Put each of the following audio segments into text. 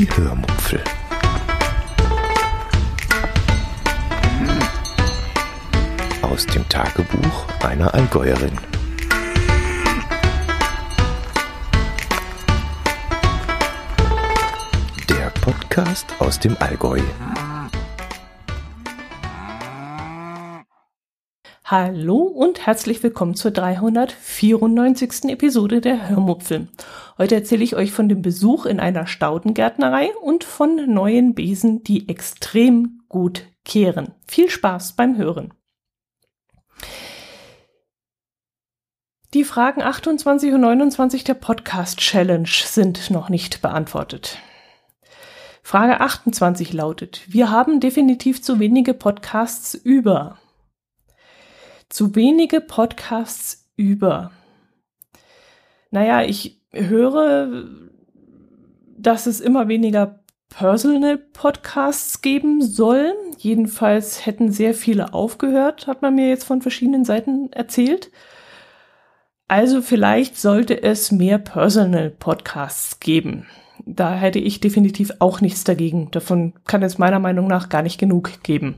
Die Hörmupfel. Aus dem Tagebuch einer Allgäuerin. Der Podcast aus dem Allgäu. Hallo und herzlich willkommen zur 394. Episode der Hörmupfel. Heute erzähle ich euch von dem Besuch in einer Staudengärtnerei und von neuen Besen, die extrem gut kehren. Viel Spaß beim Hören. Die Fragen 28 und 29 der Podcast Challenge sind noch nicht beantwortet. Frage 28 lautet, wir haben definitiv zu wenige Podcasts über zu wenige Podcasts über. Naja, ich höre, dass es immer weniger Personal Podcasts geben soll. Jedenfalls hätten sehr viele aufgehört, hat man mir jetzt von verschiedenen Seiten erzählt. Also vielleicht sollte es mehr Personal Podcasts geben. Da hätte ich definitiv auch nichts dagegen. Davon kann es meiner Meinung nach gar nicht genug geben.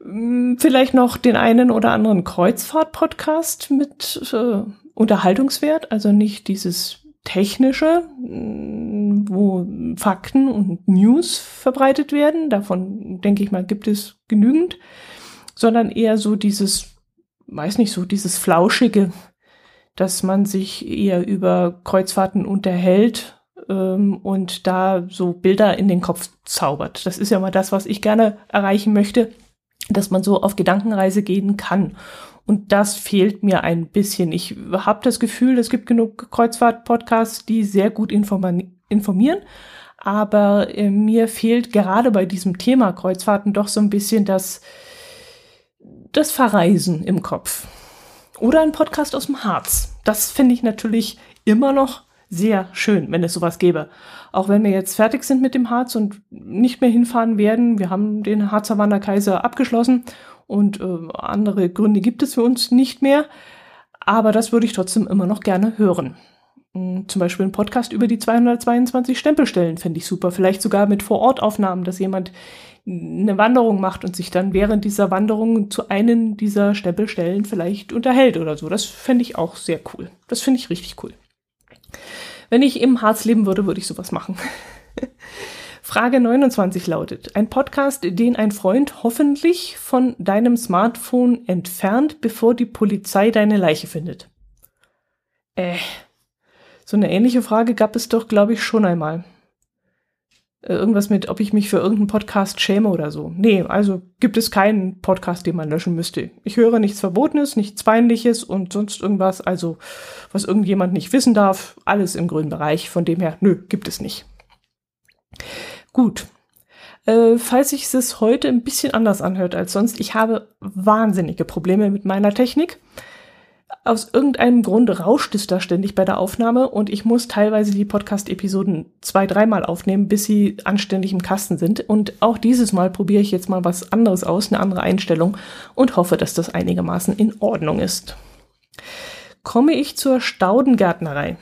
Hm, vielleicht noch den einen oder anderen Kreuzfahrt-Podcast mit äh, Unterhaltungswert, also nicht dieses technische, hm, wo Fakten und News verbreitet werden. Davon denke ich mal, gibt es genügend, sondern eher so dieses, weiß nicht, so dieses flauschige, dass man sich eher über Kreuzfahrten unterhält ähm, und da so Bilder in den Kopf zaubert. Das ist ja mal das, was ich gerne erreichen möchte dass man so auf Gedankenreise gehen kann. Und das fehlt mir ein bisschen. Ich habe das Gefühl, es gibt genug Kreuzfahrt-Podcasts, die sehr gut informieren. Aber äh, mir fehlt gerade bei diesem Thema Kreuzfahrten doch so ein bisschen das, das Verreisen im Kopf. Oder ein Podcast aus dem Harz. Das finde ich natürlich immer noch sehr schön, wenn es sowas gäbe. Auch wenn wir jetzt fertig sind mit dem Harz und nicht mehr hinfahren werden, wir haben den Harzer Wanderkaiser abgeschlossen und äh, andere Gründe gibt es für uns nicht mehr. Aber das würde ich trotzdem immer noch gerne hören. Hm, zum Beispiel ein Podcast über die 222 Stempelstellen fände ich super. Vielleicht sogar mit Vorortaufnahmen, dass jemand eine Wanderung macht und sich dann während dieser Wanderung zu einem dieser Stempelstellen vielleicht unterhält oder so. Das fände ich auch sehr cool. Das finde ich richtig cool. Wenn ich im Harz leben würde, würde ich sowas machen. Frage 29 lautet, ein Podcast, den ein Freund hoffentlich von deinem Smartphone entfernt, bevor die Polizei deine Leiche findet. Äh, so eine ähnliche Frage gab es doch, glaube ich, schon einmal. Äh, irgendwas mit, ob ich mich für irgendeinen Podcast schäme oder so. Nee, also gibt es keinen Podcast, den man löschen müsste. Ich höre nichts Verbotenes, nichts Peinliches und sonst irgendwas, also was irgendjemand nicht wissen darf. Alles im grünen Bereich. Von dem her, nö, gibt es nicht. Gut. Äh, falls sich es heute ein bisschen anders anhört als sonst, ich habe wahnsinnige Probleme mit meiner Technik aus irgendeinem Grund rauscht es da ständig bei der Aufnahme und ich muss teilweise die Podcast-Episoden zwei, dreimal aufnehmen, bis sie anständig im Kasten sind. Und auch dieses Mal probiere ich jetzt mal was anderes aus, eine andere Einstellung und hoffe, dass das einigermaßen in Ordnung ist. Komme ich zur Staudengärtnerei.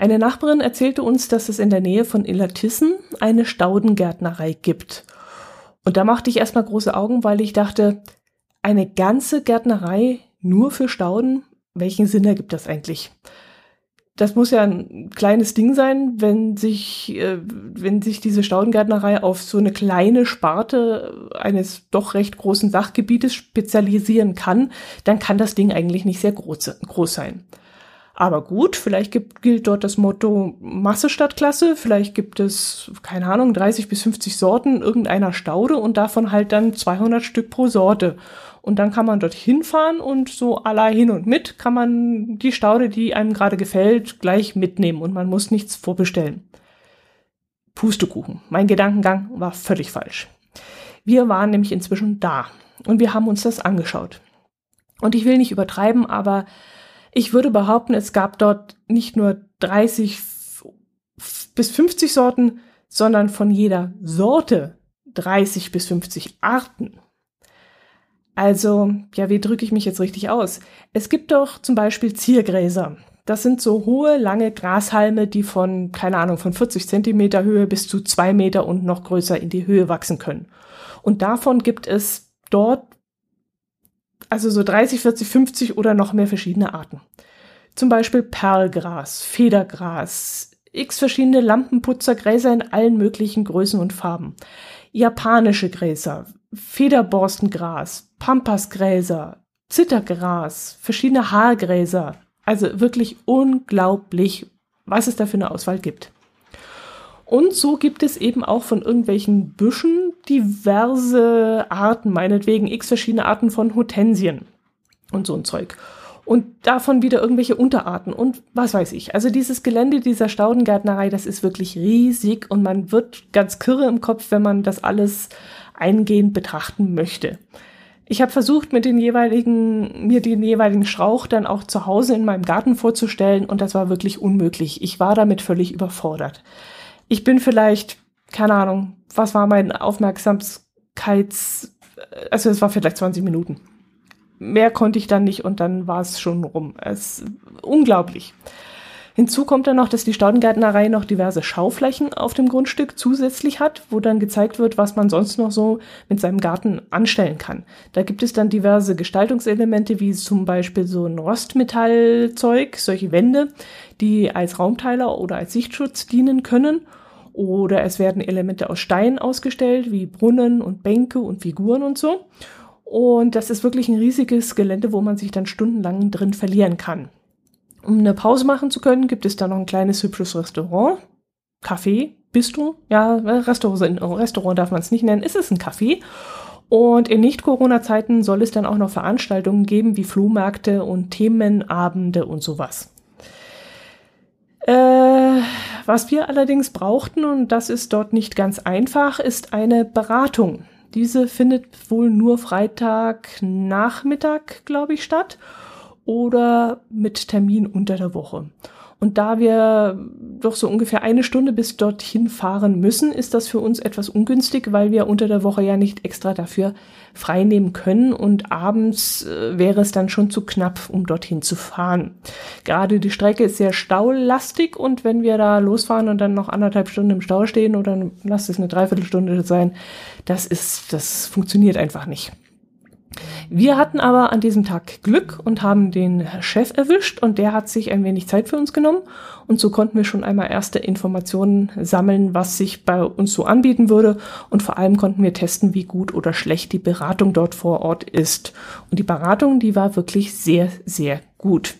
Eine Nachbarin erzählte uns, dass es in der Nähe von Illertissen eine Staudengärtnerei gibt. Und da machte ich erstmal große Augen, weil ich dachte, eine ganze Gärtnerei nur für Stauden? Welchen Sinn ergibt das eigentlich? Das muss ja ein kleines Ding sein, wenn sich, äh, wenn sich diese Staudengärtnerei auf so eine kleine Sparte eines doch recht großen Sachgebietes spezialisieren kann, dann kann das Ding eigentlich nicht sehr groß, groß sein. Aber gut, vielleicht gibt, gilt dort das Motto Masse statt Klasse. Vielleicht gibt es, keine Ahnung, 30 bis 50 Sorten irgendeiner Staude und davon halt dann 200 Stück pro Sorte. Und dann kann man dort hinfahren und so aller hin und mit kann man die Staude, die einem gerade gefällt, gleich mitnehmen und man muss nichts vorbestellen. Pustekuchen. Mein Gedankengang war völlig falsch. Wir waren nämlich inzwischen da und wir haben uns das angeschaut. Und ich will nicht übertreiben, aber ich würde behaupten, es gab dort nicht nur 30 bis 50 Sorten, sondern von jeder Sorte 30 bis 50 Arten. Also, ja, wie drücke ich mich jetzt richtig aus? Es gibt doch zum Beispiel Ziergräser. Das sind so hohe, lange Grashalme, die von, keine Ahnung, von 40 Zentimeter Höhe bis zu zwei Meter und noch größer in die Höhe wachsen können. Und davon gibt es dort also so 30, 40, 50 oder noch mehr verschiedene Arten. Zum Beispiel Perlgras, Federgras, x verschiedene Lampenputzergräser in allen möglichen Größen und Farben, japanische Gräser, Federborstengras, Pampasgräser, Zittergras, verschiedene Haargräser. Also wirklich unglaublich, was es da für eine Auswahl gibt. Und so gibt es eben auch von irgendwelchen Büschen diverse Arten, meinetwegen x verschiedene Arten von Hortensien und so ein Zeug. Und davon wieder irgendwelche Unterarten und was weiß ich. Also dieses Gelände dieser Staudengärtnerei, das ist wirklich riesig und man wird ganz kirre im Kopf, wenn man das alles eingehend betrachten möchte. Ich habe versucht, mit den jeweiligen, mir den jeweiligen Strauch dann auch zu Hause in meinem Garten vorzustellen und das war wirklich unmöglich. Ich war damit völlig überfordert ich bin vielleicht, keine Ahnung, was war mein Aufmerksamkeits, also es war vielleicht 20 Minuten. Mehr konnte ich dann nicht und dann war es schon rum. Es unglaublich. Hinzu kommt dann noch, dass die Staudengärtnerei noch diverse Schauflächen auf dem Grundstück zusätzlich hat, wo dann gezeigt wird, was man sonst noch so mit seinem Garten anstellen kann. Da gibt es dann diverse Gestaltungselemente, wie zum Beispiel so ein Rostmetallzeug, solche Wände, die als Raumteiler oder als Sichtschutz dienen können oder es werden Elemente aus Stein ausgestellt, wie Brunnen und Bänke und Figuren und so. Und das ist wirklich ein riesiges Gelände, wo man sich dann stundenlang drin verlieren kann. Um eine Pause machen zu können, gibt es da noch ein kleines hübsches Restaurant, Café, Bistro. Ja, Restaurant, Restaurant darf man es nicht nennen, es ist ein Café. Und in Nicht-Corona-Zeiten soll es dann auch noch Veranstaltungen geben wie Flohmärkte und Themenabende und sowas. Äh, was wir allerdings brauchten, und das ist dort nicht ganz einfach, ist eine Beratung. Diese findet wohl nur Freitagnachmittag, glaube ich, statt oder mit Termin unter der Woche. Und da wir doch so ungefähr eine Stunde bis dorthin fahren müssen, ist das für uns etwas ungünstig, weil wir unter der Woche ja nicht extra dafür freinehmen können und abends äh, wäre es dann schon zu knapp, um dorthin zu fahren. Gerade die Strecke ist sehr staulastig und wenn wir da losfahren und dann noch anderthalb Stunden im Stau stehen oder lasst es eine Dreiviertelstunde sein, das ist, das funktioniert einfach nicht. Wir hatten aber an diesem Tag Glück und haben den Chef erwischt und der hat sich ein wenig Zeit für uns genommen und so konnten wir schon einmal erste Informationen sammeln, was sich bei uns so anbieten würde und vor allem konnten wir testen, wie gut oder schlecht die Beratung dort vor Ort ist. Und die Beratung, die war wirklich sehr, sehr gut.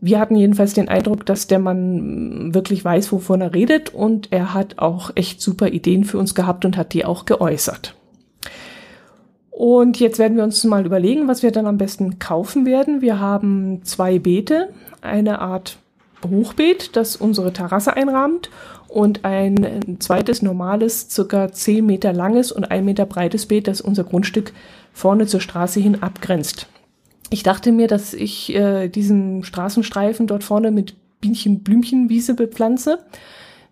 Wir hatten jedenfalls den Eindruck, dass der Mann wirklich weiß, wovon er redet und er hat auch echt super Ideen für uns gehabt und hat die auch geäußert. Und jetzt werden wir uns mal überlegen, was wir dann am besten kaufen werden. Wir haben zwei Beete, eine Art Hochbeet, das unsere Terrasse einrahmt und ein zweites normales, circa 10 Meter langes und 1 Meter breites Beet, das unser Grundstück vorne zur Straße hin abgrenzt. Ich dachte mir, dass ich äh, diesen Straßenstreifen dort vorne mit Bienchen-Blümchenwiese bepflanze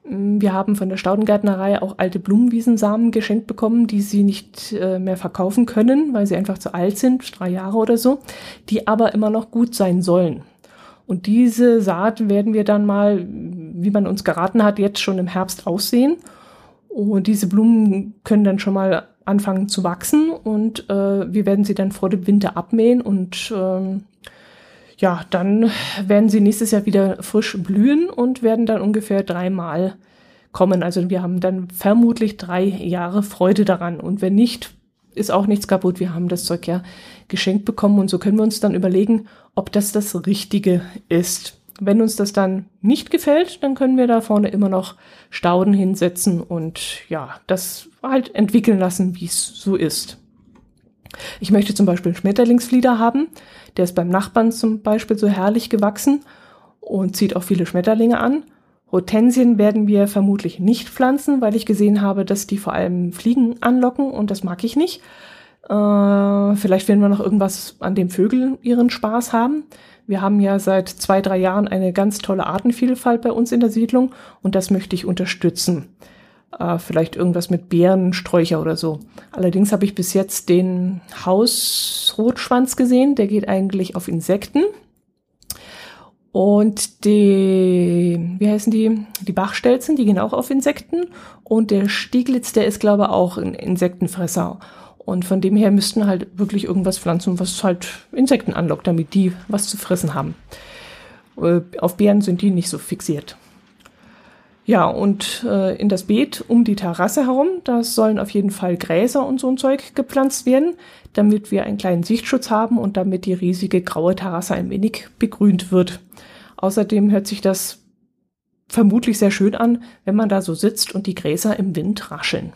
wir haben von der Staudengärtnerei auch alte Blumenwiesensamen geschenkt bekommen, die sie nicht äh, mehr verkaufen können, weil sie einfach zu alt sind, drei Jahre oder so, die aber immer noch gut sein sollen. Und diese Saat werden wir dann mal, wie man uns geraten hat, jetzt schon im Herbst aussehen. Und diese Blumen können dann schon mal anfangen zu wachsen und äh, wir werden sie dann vor dem Winter abmähen und ähm, ja, dann werden sie nächstes Jahr wieder frisch blühen und werden dann ungefähr dreimal kommen. Also wir haben dann vermutlich drei Jahre Freude daran. Und wenn nicht, ist auch nichts kaputt. Wir haben das Zeug ja geschenkt bekommen und so können wir uns dann überlegen, ob das das Richtige ist. Wenn uns das dann nicht gefällt, dann können wir da vorne immer noch Stauden hinsetzen und ja, das halt entwickeln lassen, wie es so ist. Ich möchte zum Beispiel Schmetterlingsflieder haben. Der ist beim Nachbarn zum Beispiel so herrlich gewachsen und zieht auch viele Schmetterlinge an. Hortensien werden wir vermutlich nicht pflanzen, weil ich gesehen habe, dass die vor allem Fliegen anlocken und das mag ich nicht. Äh, vielleicht werden wir noch irgendwas, an dem Vögel ihren Spaß haben. Wir haben ja seit zwei, drei Jahren eine ganz tolle Artenvielfalt bei uns in der Siedlung und das möchte ich unterstützen äh, vielleicht irgendwas mit Beeren, Sträucher oder so. Allerdings habe ich bis jetzt den Hausrotschwanz gesehen, der geht eigentlich auf Insekten. Und die, wie heißen die? Die Bachstelzen, die gehen auch auf Insekten. Und der Stieglitz, der ist, glaube ich, auch ein Insektenfresser. Und von dem her müssten halt wirklich irgendwas pflanzen, was halt Insekten anlockt, damit die was zu fressen haben. Äh, auf Beeren sind die nicht so fixiert. Ja, und äh, in das Beet um die Terrasse herum, da sollen auf jeden Fall Gräser und so ein Zeug gepflanzt werden, damit wir einen kleinen Sichtschutz haben und damit die riesige graue Terrasse ein wenig begrünt wird. Außerdem hört sich das vermutlich sehr schön an, wenn man da so sitzt und die Gräser im Wind rascheln.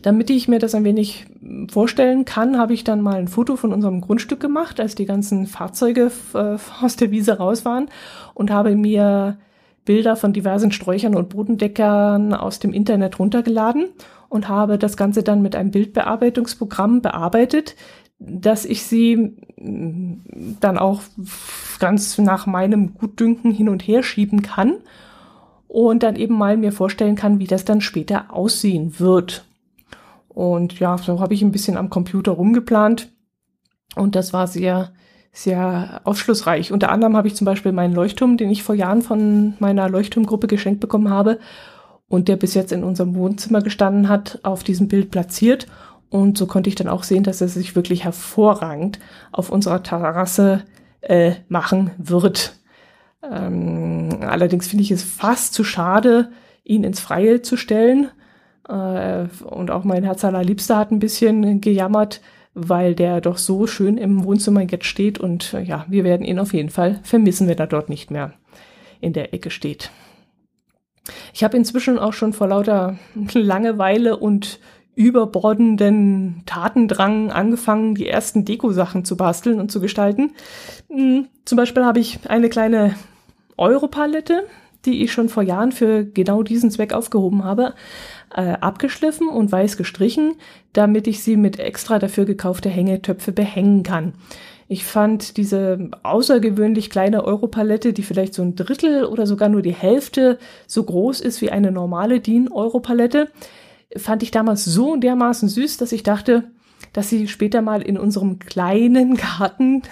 Damit ich mir das ein wenig vorstellen kann, habe ich dann mal ein Foto von unserem Grundstück gemacht, als die ganzen Fahrzeuge äh, aus der Wiese raus waren und habe mir Bilder von diversen Sträuchern und Bodendeckern aus dem Internet runtergeladen und habe das Ganze dann mit einem Bildbearbeitungsprogramm bearbeitet, dass ich sie mm, dann auch ganz nach meinem Gutdünken hin und her schieben kann und dann eben mal mir vorstellen kann, wie das dann später aussehen wird. Und ja, so habe ich ein bisschen am Computer rumgeplant und das war sehr sehr aufschlussreich. Unter anderem habe ich zum Beispiel meinen Leuchtturm, den ich vor Jahren von meiner Leuchtturmgruppe geschenkt bekommen habe und der bis jetzt in unserem Wohnzimmer gestanden hat, auf diesem Bild platziert. Und so konnte ich dann auch sehen, dass er sich wirklich hervorragend auf unserer Terrasse äh, machen wird. Ähm, allerdings finde ich es fast zu schade, ihn ins Freie zu stellen. Äh, und auch mein Herz allerliebster hat ein bisschen gejammert, weil der doch so schön im Wohnzimmer jetzt steht und äh, ja, wir werden ihn auf jeden Fall vermissen, wenn er dort nicht mehr in der Ecke steht. Ich habe inzwischen auch schon vor lauter Langeweile und überbordenden Tatendrang angefangen, die ersten Deko-Sachen zu basteln und zu gestalten. Hm, zum Beispiel habe ich eine kleine Europalette, die ich schon vor Jahren für genau diesen Zweck aufgehoben habe äh, abgeschliffen und weiß gestrichen, damit ich sie mit extra dafür gekaufte Hängetöpfe behängen kann. Ich fand diese außergewöhnlich kleine Europalette, die vielleicht so ein Drittel oder sogar nur die Hälfte so groß ist wie eine normale DIN-Europalette, fand ich damals so dermaßen süß, dass ich dachte, dass sie später mal in unserem kleinen Garten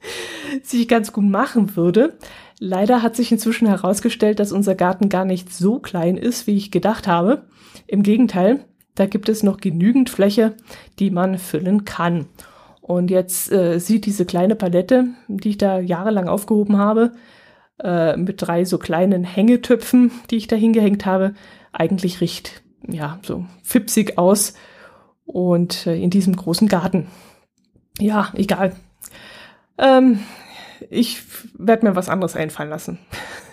sich ganz gut machen würde. Leider hat sich inzwischen herausgestellt, dass unser Garten gar nicht so klein ist, wie ich gedacht habe. Im Gegenteil, da gibt es noch genügend Fläche, die man füllen kann. Und jetzt äh, sieht diese kleine Palette, die ich da jahrelang aufgehoben habe, äh, mit drei so kleinen Hängetöpfen, die ich da hingehängt habe, eigentlich recht, ja, so fipsig aus. Und äh, in diesem großen Garten. Ja, egal. Ähm, ich werde mir was anderes einfallen lassen.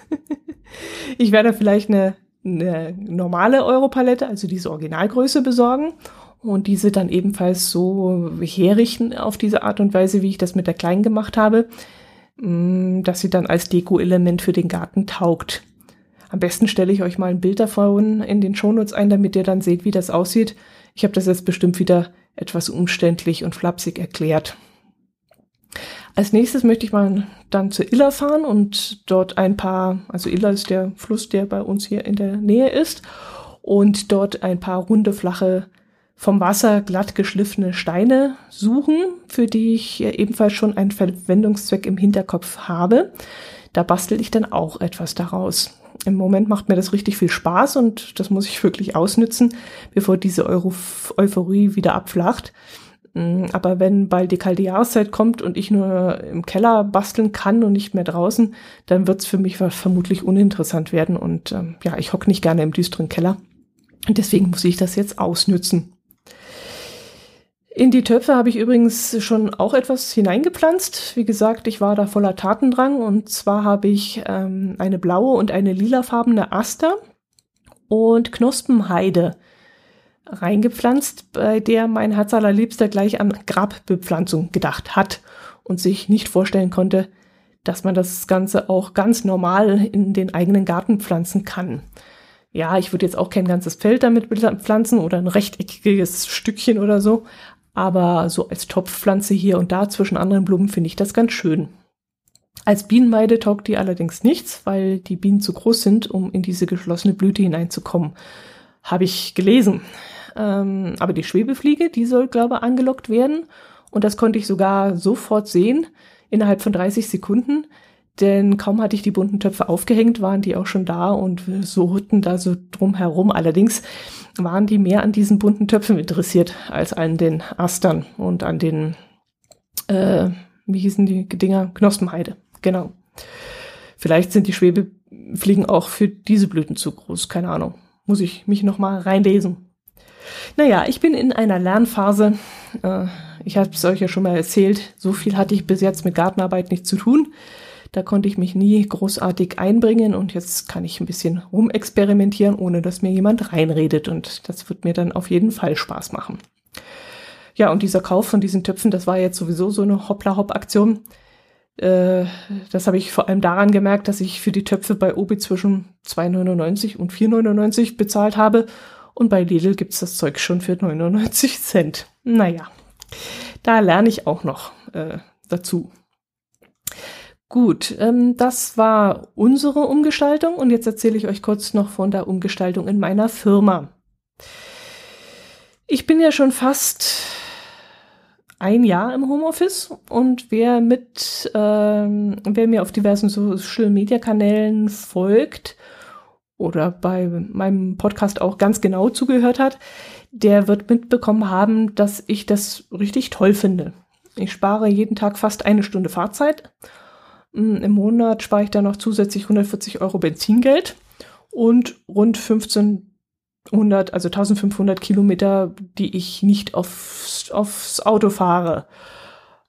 ich werde vielleicht eine, eine normale Europalette, also diese Originalgröße besorgen und diese dann ebenfalls so herrichten auf diese Art und Weise, wie ich das mit der kleinen gemacht habe, mm, dass sie dann als Deko-Element für den Garten taugt. Am besten stelle ich euch mal ein Bild davon in den Shownotes ein, damit ihr dann seht, wie das aussieht. Ich habe das jetzt bestimmt wieder etwas umständlich und flapsig erklärt. Als nächstes möchte ich mal dann zur Iller fahren und dort ein paar, also Iller ist der Fluss, der bei uns hier in der Nähe ist, und dort ein paar runde, flache, vom Wasser glatt geschliffene Steine suchen, für die ich ebenfalls schon einen Verwendungszweck im Hinterkopf habe. Da bastel ich dann auch etwas daraus. Im Moment macht mir das richtig viel Spaß und das muss ich wirklich ausnützen, bevor diese Euro Euphorie wieder abflacht. Mm, aber wenn bald die kalte Jahreszeit kommt und ich nur im Keller basteln kann und nicht mehr draußen, dann wird es für mich vermutlich uninteressant werden. Und ähm, ja, ich hocke nicht gerne im düsteren Keller. Und deswegen muss ich das jetzt ausnützen. In die Töpfe habe ich übrigens schon auch etwas hineingepflanzt. Wie gesagt, ich war da voller Tatendrang. Und zwar habe ich ähm, eine blaue und eine lilafarbene Aster und Knospenheide reingepflanzt, bei der mein Herz allerliebster gleich an Grabbepflanzung gedacht hat und sich nicht vorstellen konnte, dass man das Ganze auch ganz normal in den eigenen Garten pflanzen kann. Ja, ich würde jetzt auch kein ganzes Feld damit pflanzen oder ein rechteckiges Stückchen oder so, aber so als Topfpflanze hier und da zwischen anderen Blumen finde ich das ganz schön. Als Bienenweide taugt die allerdings nichts, weil die Bienen zu groß sind, um in diese geschlossene Blüte hineinzukommen. Habe ich gelesen. Ähm, aber die Schwebefliege, die soll, glaube ich, angelockt werden. Und das konnte ich sogar sofort sehen, innerhalb von 30 Sekunden. denn kaum hatte ich die bunten Töpfe aufgehängt, waren die auch schon da und surrten da so drum herum. Allerdings waren die mehr an diesen bunten Töpfen interessiert als an den Astern und an den, äh, wie hießen die Dinger? Knospenheide. Genau. Vielleicht sind die Schwebefliegen auch für diese Blüten zu groß. Keine Ahnung. Muss ich mich nochmal reinlesen. Naja, ich bin in einer Lernphase. Äh, ich habe es euch ja schon mal erzählt. So viel hatte ich bis jetzt mit Gartenarbeit nicht zu tun. Da konnte ich mich nie großartig einbringen und jetzt kann ich ein bisschen rumexperimentieren, ohne dass mir jemand reinredet und das wird mir dann auf jeden Fall Spaß machen. Ja, und dieser Kauf von diesen Töpfen, das war jetzt sowieso so eine Hoppla-Hopp-Aktion. Äh, das habe ich vor allem daran gemerkt, dass ich für die Töpfe bei Obi zwischen 2,99 und 4,99 bezahlt habe und bei Lidl gibt's das Zeug schon für 99 Cent. Naja, da lerne ich auch noch äh, dazu. Gut, ähm, das war unsere Umgestaltung und jetzt erzähle ich euch kurz noch von der Umgestaltung in meiner Firma. Ich bin ja schon fast ein Jahr im Homeoffice und wer mit, ähm, wer mir auf diversen Social Media Kanälen folgt oder bei meinem Podcast auch ganz genau zugehört hat, der wird mitbekommen haben, dass ich das richtig toll finde. Ich spare jeden Tag fast eine Stunde Fahrzeit hm, Im Monat spare ich dann noch zusätzlich 140 Euro Benzingeld und rund 1500, also 1500 Kilometer, die ich nicht aufs, aufs Auto fahre.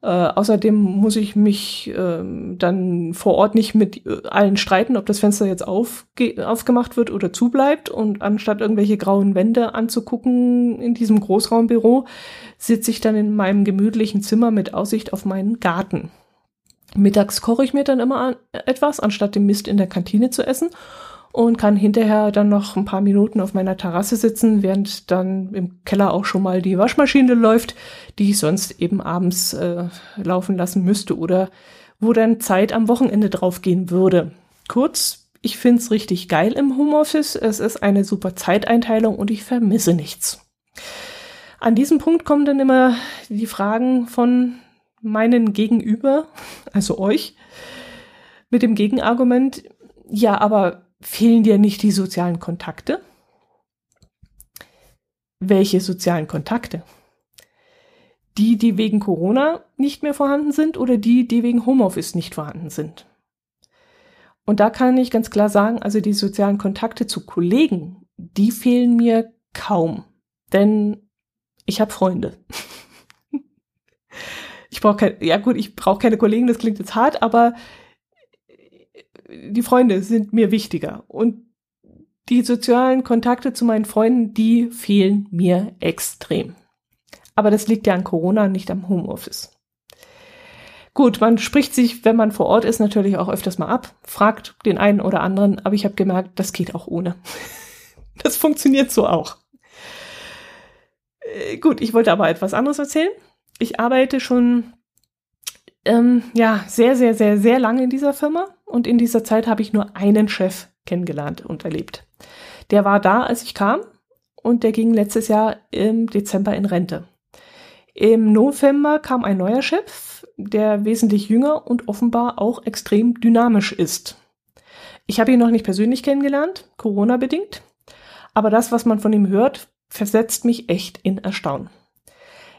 Äh, außerdem muss ich mich äh, dann vor Ort nicht mit äh, allen streiten, ob das Fenster jetzt aufgemacht wird oder zubleibt. Und anstatt irgendwelche grauen Wände anzugucken in diesem Großraumbüro, sitze ich dann in meinem gemütlichen Zimmer mit Aussicht auf meinen Garten. Mittags koche ich mir dann immer etwas, anstatt den Mist in der Kantine zu essen und kann hinterher dann noch ein paar Minuten auf meiner Terrasse sitzen, während dann im Keller auch schon mal die Waschmaschine läuft, die ich sonst eben abends äh, laufen lassen müsste oder wo dann Zeit am Wochenende draufgehen würde. Kurz, ich find's richtig geil im Homeoffice. Es ist eine super Zeiteinteilung und ich vermisse nichts. An diesem Punkt kommen dann immer die Fragen von, meinen Gegenüber, also euch, mit dem Gegenargument, ja, aber fehlen dir nicht die sozialen Kontakte? Welche sozialen Kontakte? Die, die wegen Corona nicht mehr vorhanden sind oder die, die wegen Homeoffice nicht vorhanden sind? Und da kann ich ganz klar sagen, also die sozialen Kontakte zu Kollegen, die fehlen mir kaum. Denn ich habe Freunde. ich brauche ja gut, ich brauche keine Kollegen, das klingt jetzt hart, aber die Freunde sind mir wichtiger. Und die sozialen Kontakte zu meinen Freunden, die fehlen mir extrem. Aber das liegt ja an Corona, nicht am Homeoffice. Gut, man spricht sich, wenn man vor Ort ist, natürlich auch öfters mal ab, fragt den einen oder anderen, aber ich habe gemerkt, das geht auch ohne. Das funktioniert so auch. Äh, gut, ich wollte aber etwas anderes erzählen ich arbeite schon ähm, ja sehr, sehr, sehr, sehr lange in dieser Firma und in dieser Zeit habe ich nur einen Chef kennengelernt und erlebt. Der war da, als ich kam und der ging letztes Jahr im Dezember in Rente. Im November kam ein neuer Chef, der wesentlich jünger und offenbar auch extrem dynamisch ist. Ich habe ihn noch nicht persönlich kennengelernt, Corona bedingt, aber das, was man von ihm hört, versetzt mich echt in Erstaunen.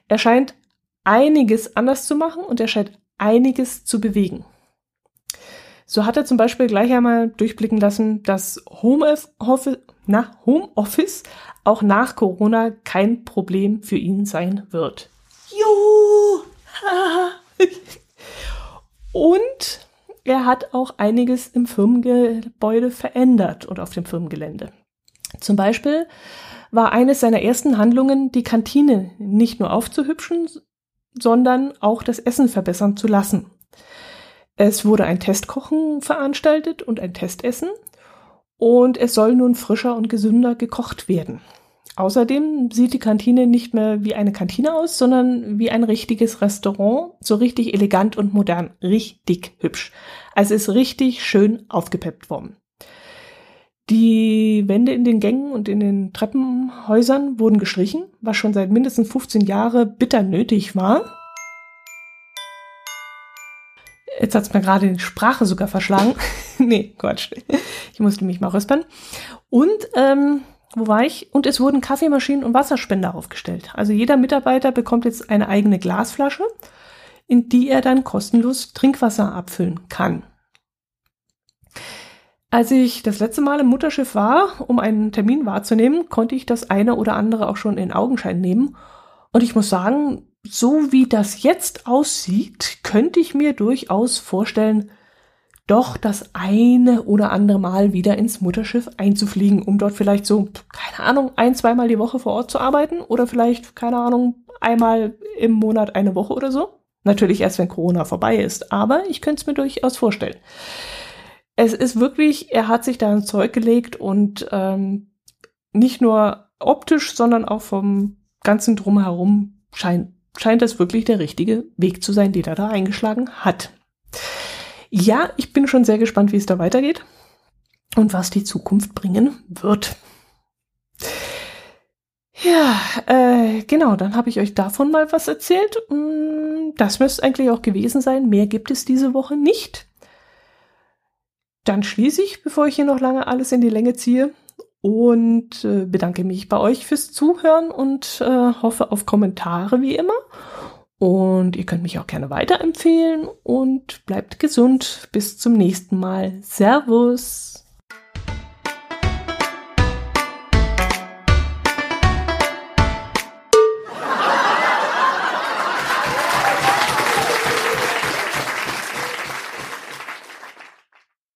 Er scheint einiges anders zu machen und er scheint einiges zu bewegen. So hat er zum Beispiel gleich einmal durchblicken lassen, dass Homeoffice, na, auch nach Corona kein Problem für ihn sein wird. Juhu! und er hat auch einiges im Firmengebäude verändert und auf dem Firmengelände. Zum Beispiel war eines seiner ersten Handlungen, die Kantine nicht nur aufzuhübschen, sondern auch das Essen verbessern zu lassen. Es wurde ein Testkochen veranstaltet und ein Testessen und es soll nun frischer und gesünder gekocht werden. Außerdem sieht die Kantine nicht mehr wie eine Kantine aus, sondern wie ein richtiges Restaurant, so richtig elegant und modern, richtig hübsch. Also ist richtig schön aufgepeppt worden. Die Wände in den Gängen und in den Treppenhäusern wurden gestrichen, was schon seit mindestens 15 Jahren bitter nötig war. Jetzt hat's mir gerade die Sprache sogar verschlagen. nee, Quatsch. Ich musste mich mal rüspern. Und, ähm, wo war ich? Und es wurden Kaffeemaschinen und Wasserspender aufgestellt. Also jeder Mitarbeiter bekommt jetzt eine eigene Glasflasche, in die er dann kostenlos Trinkwasser abfüllen kann. Als ich das letzte Mal im Mutterschiff war, um einen Termin wahrzunehmen, konnte ich das eine oder andere auch schon in Augenschein nehmen. Und ich muss sagen, so wie das jetzt aussieht, könnte ich mir durchaus vorstellen, doch das eine oder andere Mal wieder ins Mutterschiff einzufliegen, um dort vielleicht so, keine Ahnung, ein, zweimal die Woche vor Ort zu arbeiten oder vielleicht, keine Ahnung, einmal im Monat eine Woche oder so. Natürlich erst, wenn Corona vorbei ist, aber ich könnte es mir durchaus vorstellen. Es ist wirklich, er hat sich da ein Zeug gelegt und ähm, nicht nur optisch, sondern auch vom ganzen Drumherum scheint, scheint das wirklich der richtige Weg zu sein, den er da eingeschlagen hat. Ja, ich bin schon sehr gespannt, wie es da weitergeht und was die Zukunft bringen wird. Ja, äh, genau, dann habe ich euch davon mal was erzählt. Mm, das müsste eigentlich auch gewesen sein. Mehr gibt es diese Woche nicht. Dann schließe ich, bevor ich hier noch lange alles in die Länge ziehe und äh, bedanke mich bei euch fürs Zuhören und äh, hoffe auf Kommentare wie immer. Und ihr könnt mich auch gerne weiterempfehlen und bleibt gesund. Bis zum nächsten Mal. Servus.